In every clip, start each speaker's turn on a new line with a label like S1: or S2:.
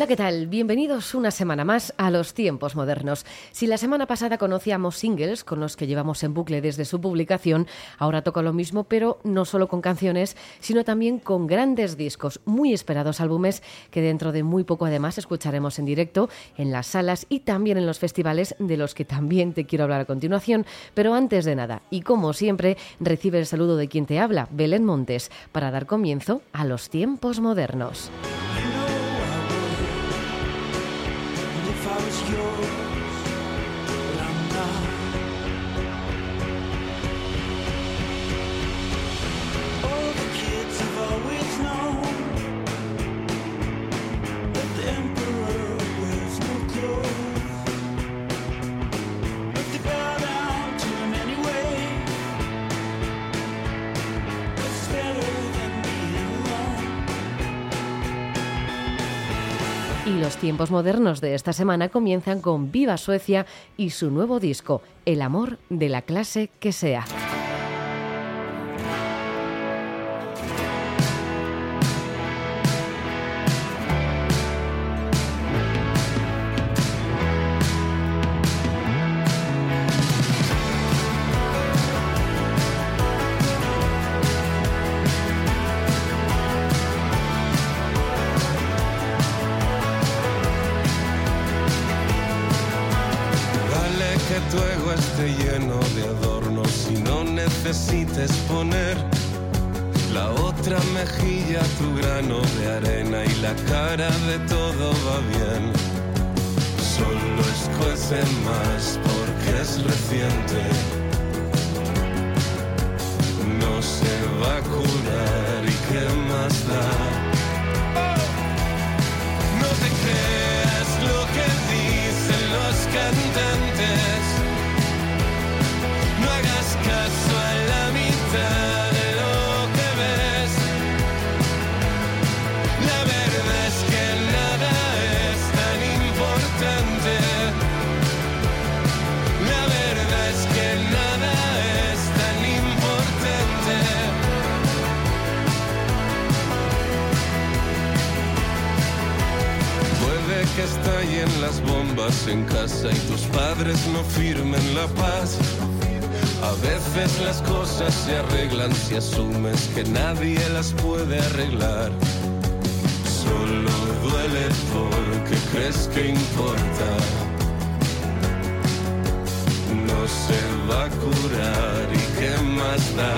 S1: Hola, ¿qué tal? Bienvenidos una semana más a los tiempos modernos. Si la semana pasada conocíamos singles con los que llevamos en bucle desde su publicación, ahora toca lo mismo, pero no solo con canciones, sino también con grandes discos, muy esperados álbumes que dentro de muy poco además escucharemos en directo en las salas y también en los festivales de los que también te quiero hablar a continuación. Pero antes de nada, y como siempre, recibe el saludo de quien te habla, Belén Montes, para dar comienzo a los tiempos modernos. Y tiempos modernos de esta semana comienzan con Viva Suecia y su nuevo disco, El amor de la clase que sea.
S2: grano de arena y la cara de todo va bien. Solo escuece más porque es reciente. No se va a curar y qué más da. En casa y tus padres no firmen la paz. A veces las cosas se arreglan si asumes que nadie las puede arreglar. Solo duele porque crees que importa. No se va a curar y qué más da.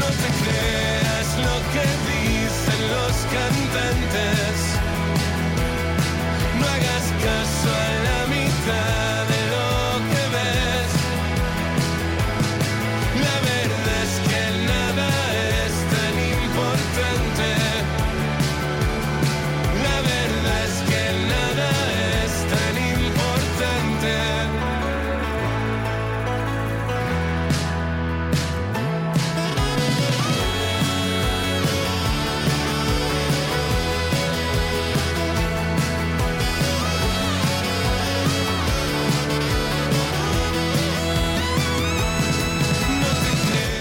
S2: No te creas lo que dicen los cantantes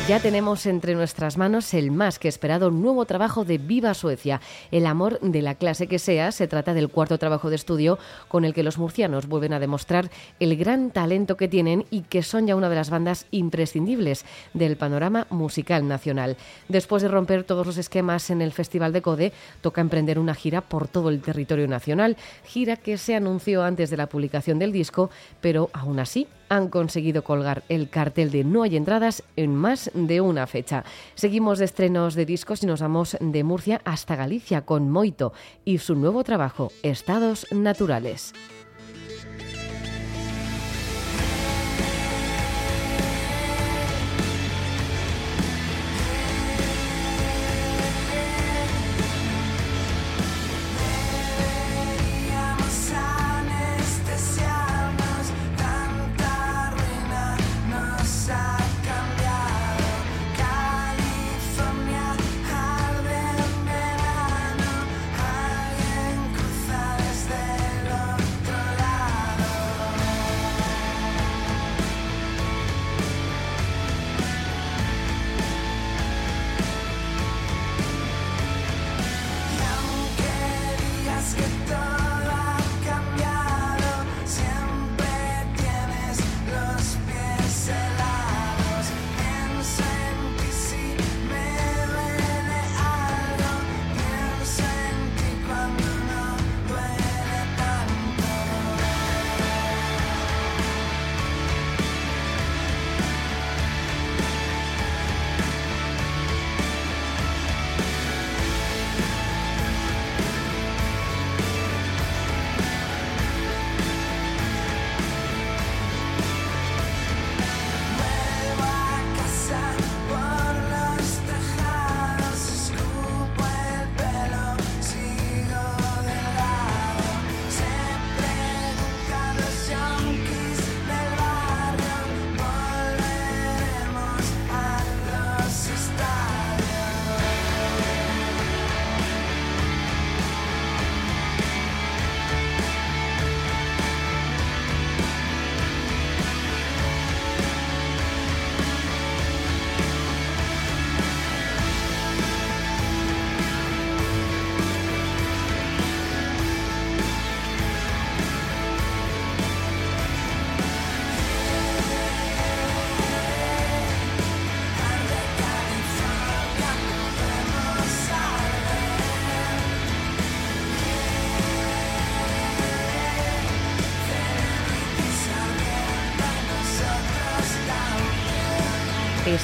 S1: Ya tenemos entre nuestras manos el más que esperado nuevo trabajo de Viva Suecia, El amor de la clase que sea. Se trata del cuarto trabajo de estudio con el que los murcianos vuelven a demostrar el gran talento que tienen y que son ya una de las bandas imprescindibles del panorama musical nacional. Después de romper todos los esquemas en el Festival de Code, toca emprender una gira por todo el territorio nacional, gira que se anunció antes de la publicación del disco, pero aún así han conseguido colgar el cartel de No hay entradas en más de una fecha. Seguimos de estrenos de discos y nos vamos de Murcia hasta Galicia con Moito y su nuevo trabajo, Estados Naturales.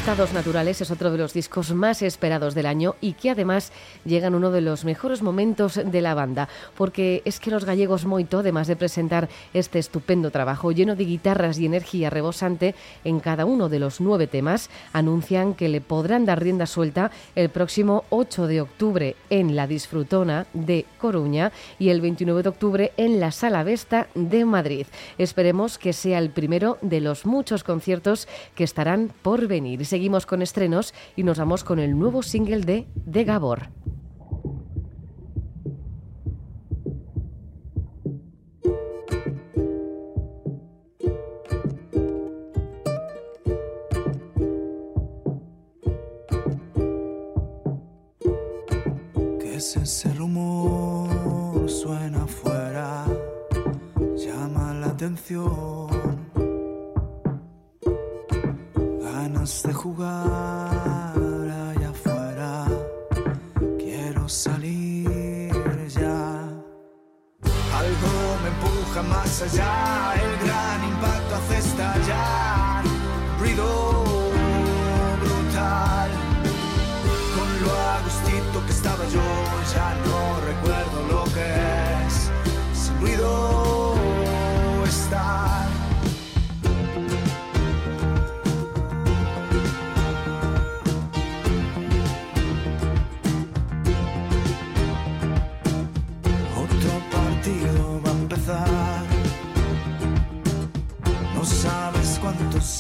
S1: Estados Naturales es otro de los discos más esperados del año y que además llega en uno de los mejores momentos de la banda, porque es que los gallegos Moito, además de presentar este estupendo trabajo lleno de guitarras y energía rebosante en cada uno de los nueve temas, anuncian que le podrán dar rienda suelta el próximo 8 de octubre en la Disfrutona de Coruña y el 29 de octubre en la Sala Vesta de Madrid. Esperemos que sea el primero de los muchos conciertos que estarán por venir seguimos con estrenos y nos vamos con el nuevo single de De Gabor.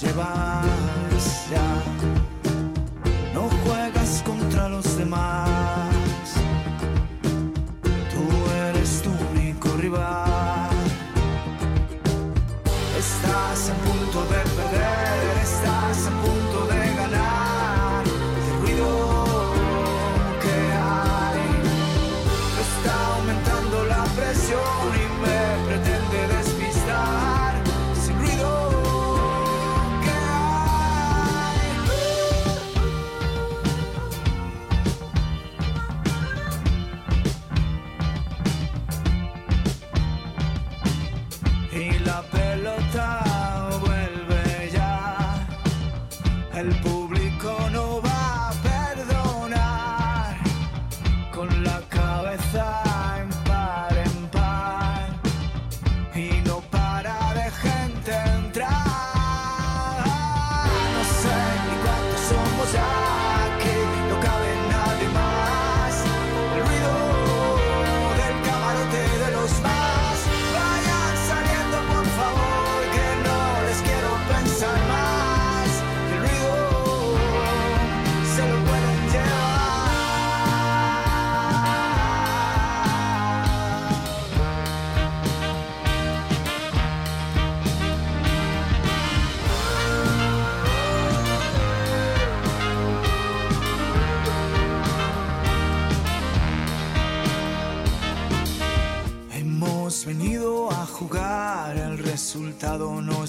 S3: Cuántos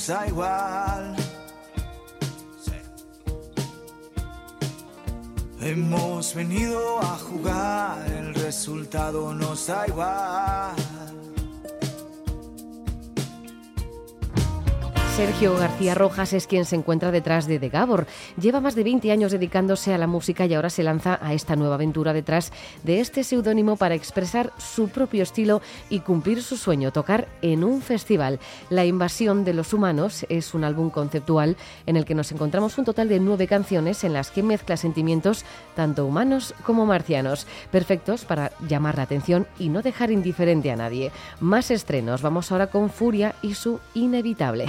S3: da igual. Hemos venido a jugar, el resultado nos da igual.
S1: Sergio García Rojas es quien se encuentra detrás de The Gabor. Lleva más de 20 años dedicándose a la música y ahora se lanza a esta nueva aventura detrás de este seudónimo para expresar su propio estilo y cumplir su sueño, tocar en un festival. La invasión de los humanos es un álbum conceptual en el que nos encontramos un total de nueve canciones en las que mezcla sentimientos tanto humanos como marcianos, perfectos para llamar la atención y no dejar indiferente a nadie. Más estrenos, vamos ahora con Furia y su Inevitable.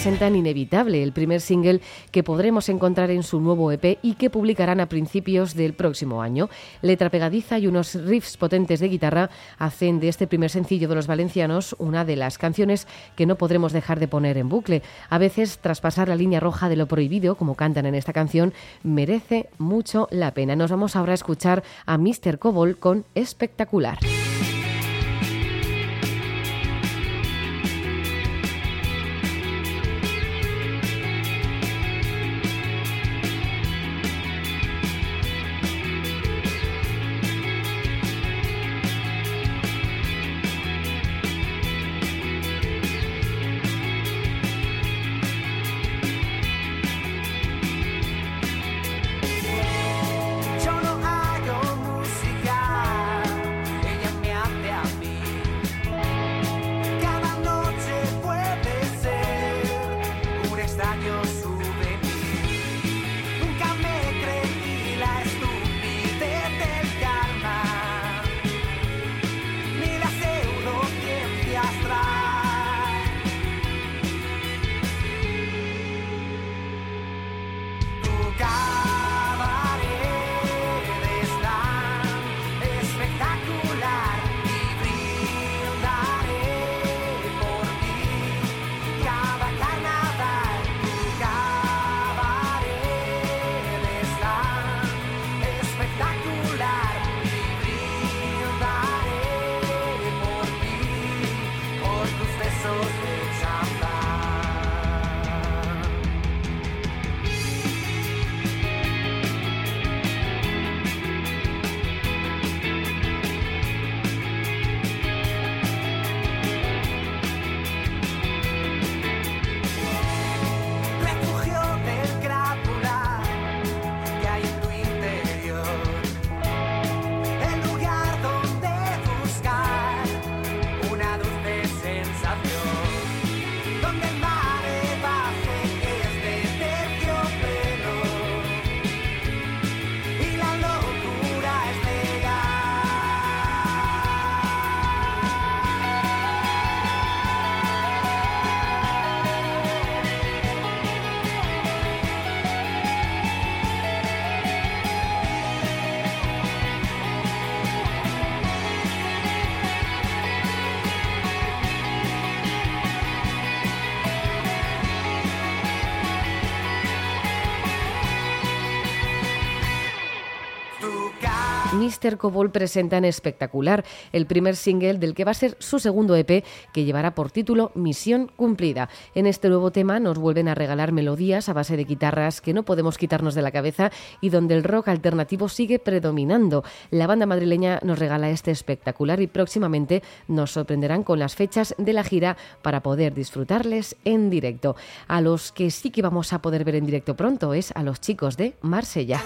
S4: Presentan Inevitable, el primer single que podremos encontrar en su nuevo EP y que publicarán a principios del próximo año. Letra pegadiza y unos riffs potentes de guitarra hacen de este primer sencillo de los valencianos una de las canciones que no podremos dejar de poner en bucle. A veces, traspasar la línea roja de lo prohibido, como cantan en esta canción, merece mucho la pena. Nos vamos ahora a escuchar a Mr. Cobol con Espectacular. Mr. Cobol presenta en Espectacular, el primer single del que va a ser su segundo EP, que llevará por título Misión Cumplida. En este nuevo tema nos vuelven a regalar melodías a base de guitarras que no podemos quitarnos de la cabeza y donde el rock alternativo sigue predominando. La banda madrileña nos regala este espectacular y próximamente nos sorprenderán con las fechas de la gira para poder disfrutarles en directo. A los que sí que vamos a poder ver en directo pronto es a los chicos de Marsella.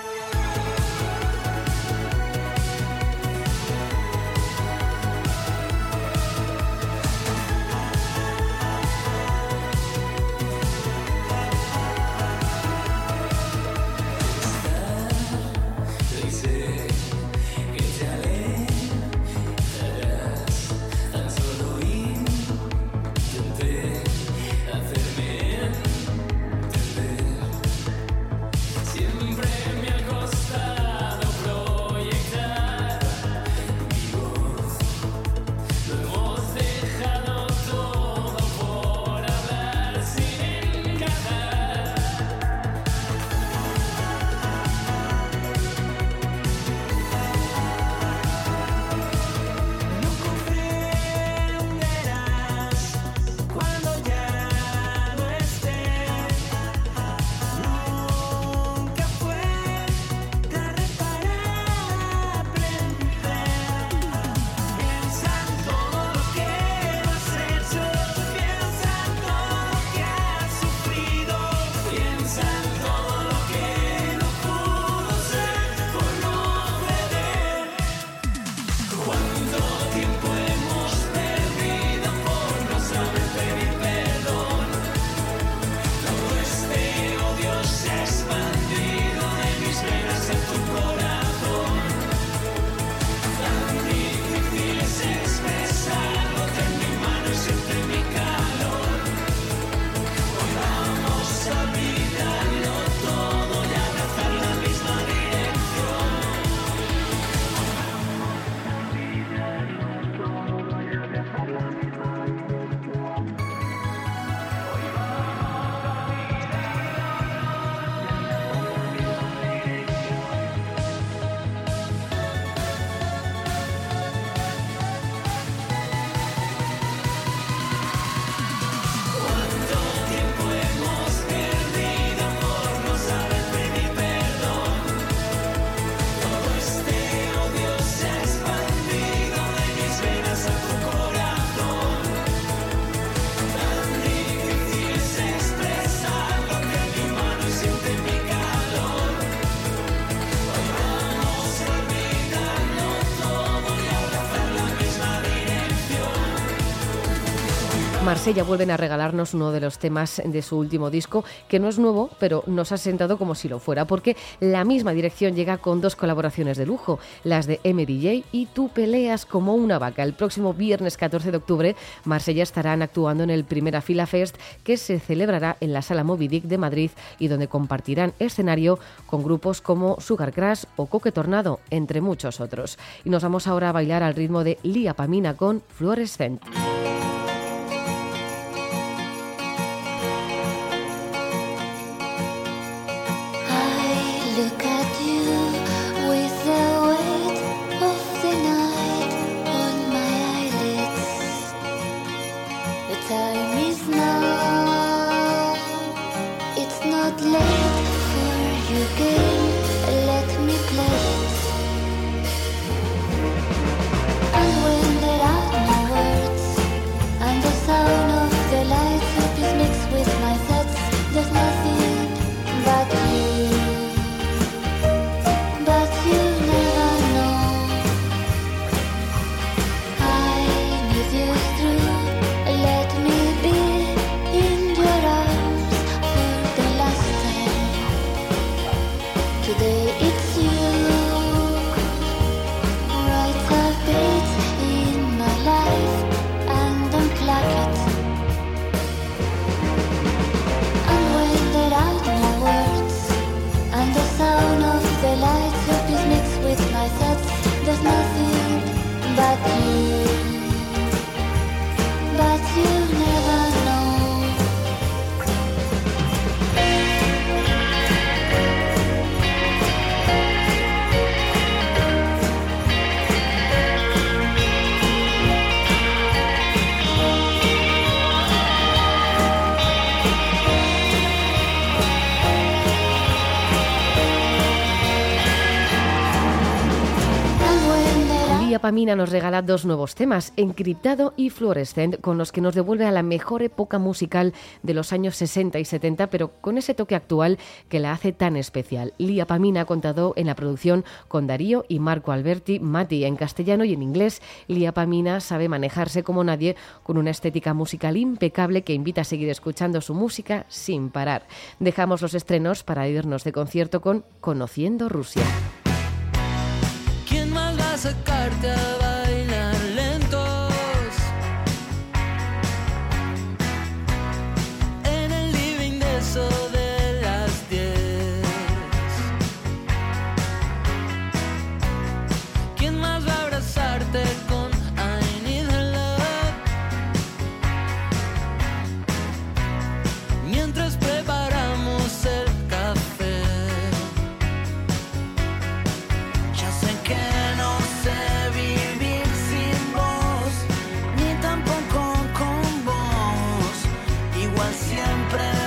S1: Marsella vuelven a regalarnos uno de los temas de su último disco, que no es nuevo, pero nos ha sentado como si lo fuera, porque la misma dirección llega con dos colaboraciones de lujo, las de MDJ y Tú peleas como una vaca. El próximo viernes 14 de octubre, Marsella estarán actuando en el Primera Fila Fest, que se celebrará en la Sala Moby Dick de Madrid y donde compartirán escenario con grupos como Sugar Crash o Coque Tornado, entre muchos otros. Y nos vamos ahora a bailar al ritmo de Lía Pamina con Fluorescent.
S5: There are
S1: Lía Pamina nos regala dos nuevos temas, Encriptado y Fluorescent, con los que nos devuelve a la mejor época musical de los años 60 y 70, pero con ese toque actual que la hace tan especial. Lía Pamina ha contado en la producción con Darío y Marco Alberti, Mati en castellano y en inglés. Lía Pamina sabe manejarse como nadie, con una estética musical impecable que invita a seguir escuchando su música sin parar. Dejamos los estrenos para irnos de concierto con Conociendo Rusia.
S6: ¿Quién más va siempre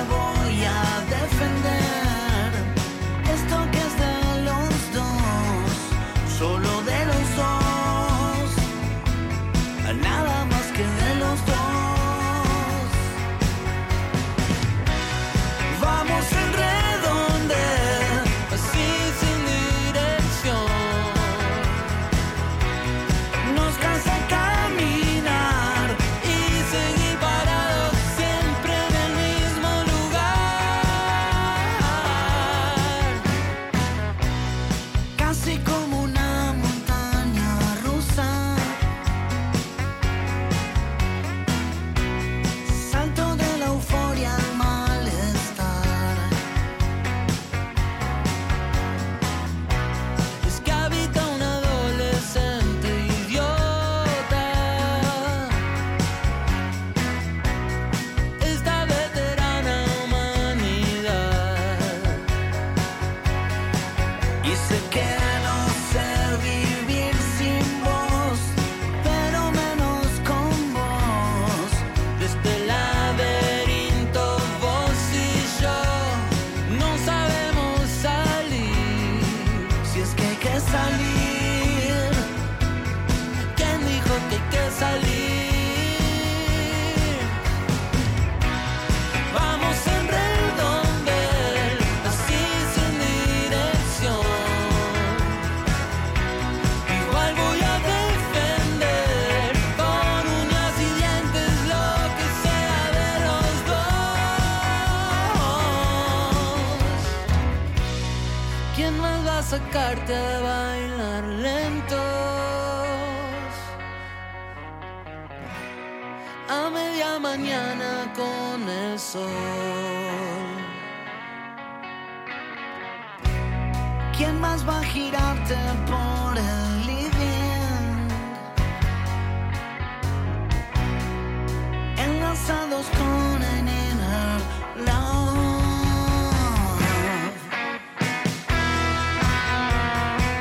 S7: those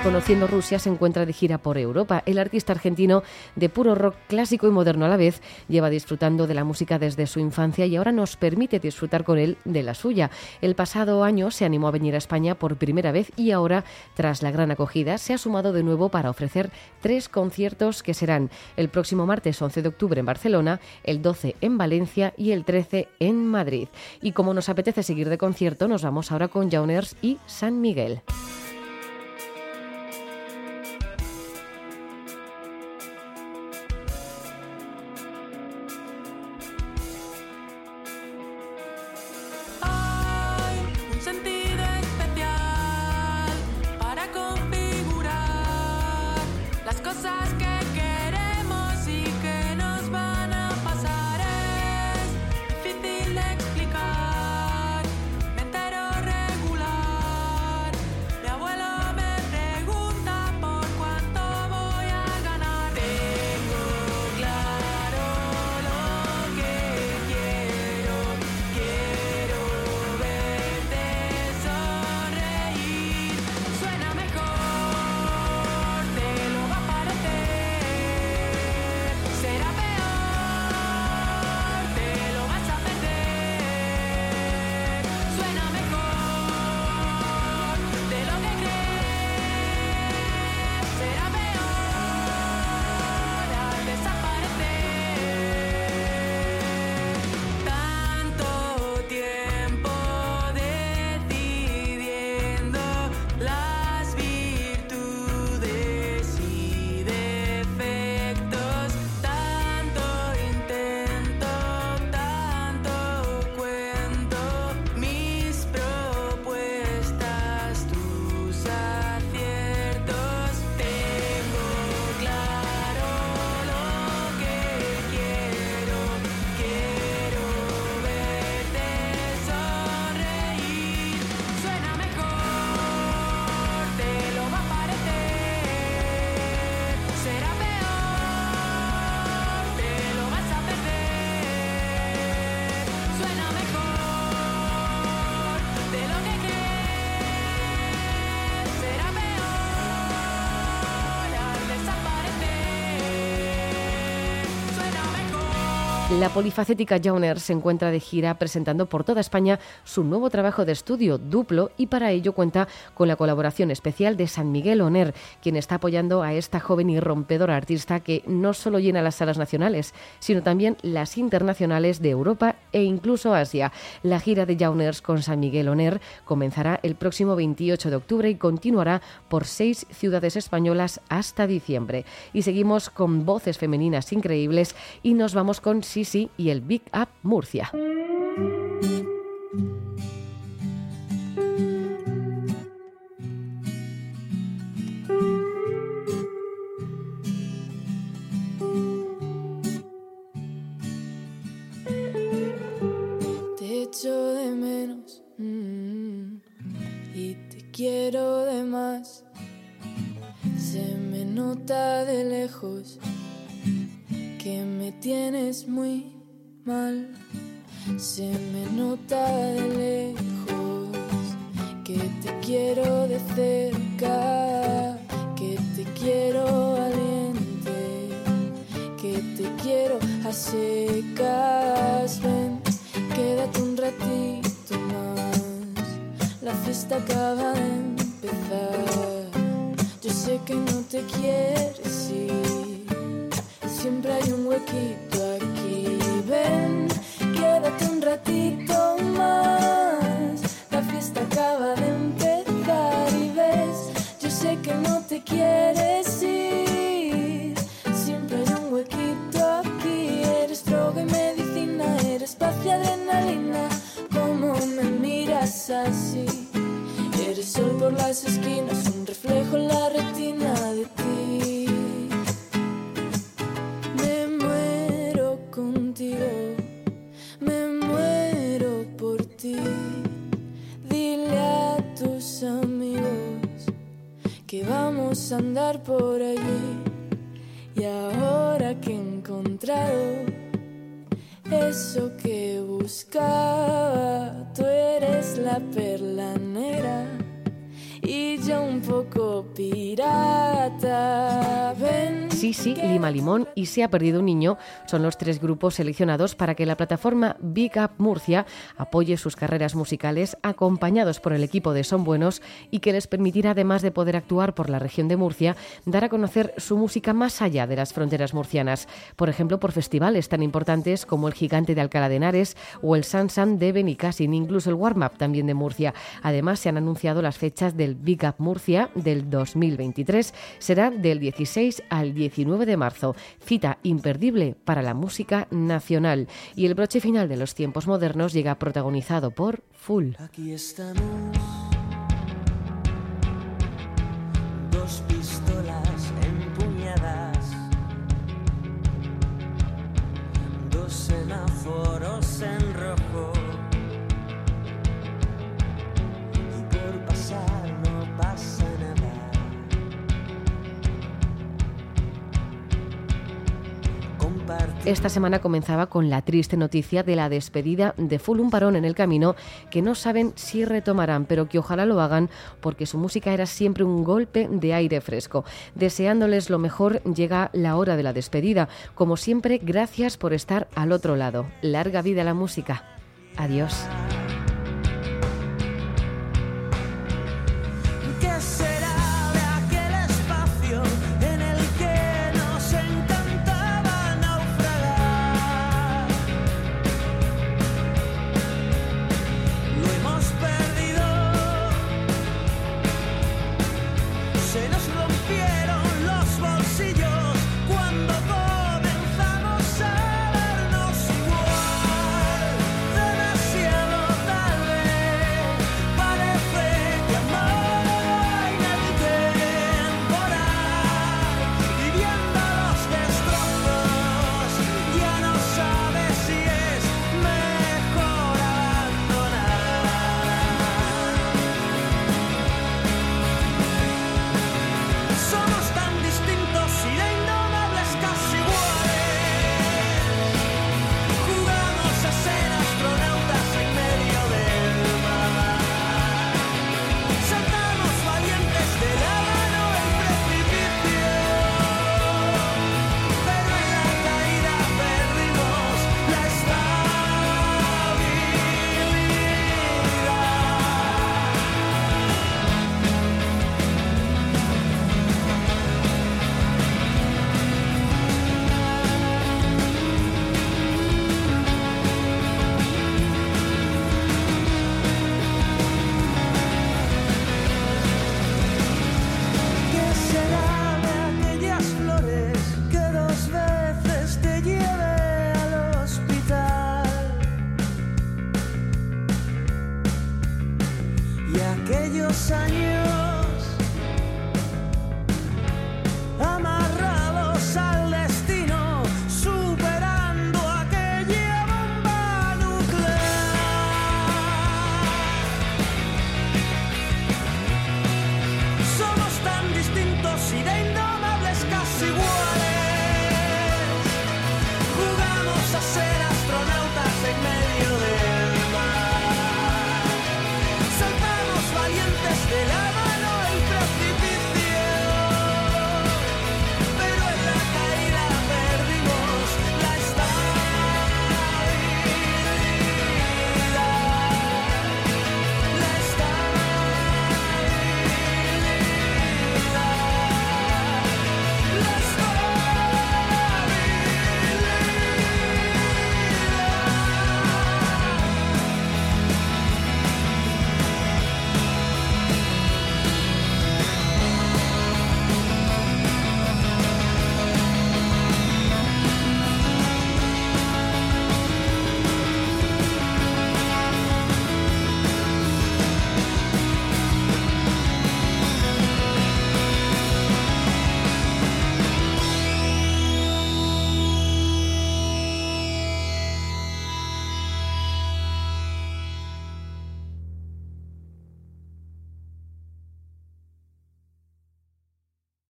S8: Conociendo Rusia se encuentra de gira por Europa. El artista argentino de puro rock clásico y moderno a la vez lleva disfrutando de la música desde su infancia y ahora nos permite disfrutar con él de la suya. El pasado año se animó a venir a España por primera vez y ahora, tras la gran acogida, se ha sumado de nuevo para ofrecer tres conciertos que serán el próximo martes 11 de octubre en Barcelona, el 12 en Valencia y el 13 en Madrid. Y como nos apetece seguir de concierto, nos vamos ahora con Jauners y San Miguel. La polifacética Jauner se encuentra de gira presentando por toda España su nuevo trabajo de estudio, Duplo, y para ello cuenta con la colaboración especial de San Miguel Oner, quien está apoyando a esta joven y rompedora artista que no solo llena las salas nacionales, sino también las internacionales de Europa e incluso Asia. La gira de Jauners con San Miguel Oner comenzará el próximo 28 de octubre y continuará por seis ciudades españolas hasta diciembre. Y seguimos con voces femeninas increíbles y nos vamos con Y el Big Up Murcia.
S9: Te echo de menos mm, y te quiero de más. Se me nota de lejos te quieres ir. Siempre hay un huequito aquí. Eres droga y medicina, eres paz y adrenalina. ¿Cómo me miras así? Eres sol por las esquinas, andar por allí. Y ahora que he encontrado eso que buscaba, tú eres la perla negra y yo un poco pirata. Ven
S1: Sí, Lima Limón y Se ha perdido un niño son los tres grupos seleccionados para que la plataforma Big Up Murcia apoye sus carreras musicales acompañados por el equipo de Son Buenos y que les permitirá, además de poder actuar por la región de Murcia, dar a conocer su música más allá de las fronteras murcianas. Por ejemplo, por festivales tan importantes como el Gigante de Alcalá de Henares o el Sansan de Benicassin, incluso el Warm Up también de Murcia. Además, se han anunciado las fechas del Big Up Murcia del 2023. Será del 16 al 19 de marzo. Cita imperdible para la música nacional. Y el broche final de los tiempos modernos llega protagonizado por Full. Esta semana comenzaba con la triste noticia de la despedida de Full un parón en el camino que no saben si retomarán, pero que ojalá lo hagan porque su música era siempre un golpe de aire fresco. Deseándoles lo mejor, llega la hora de la despedida. Como siempre, gracias por estar al otro lado. Larga vida la música. Adiós.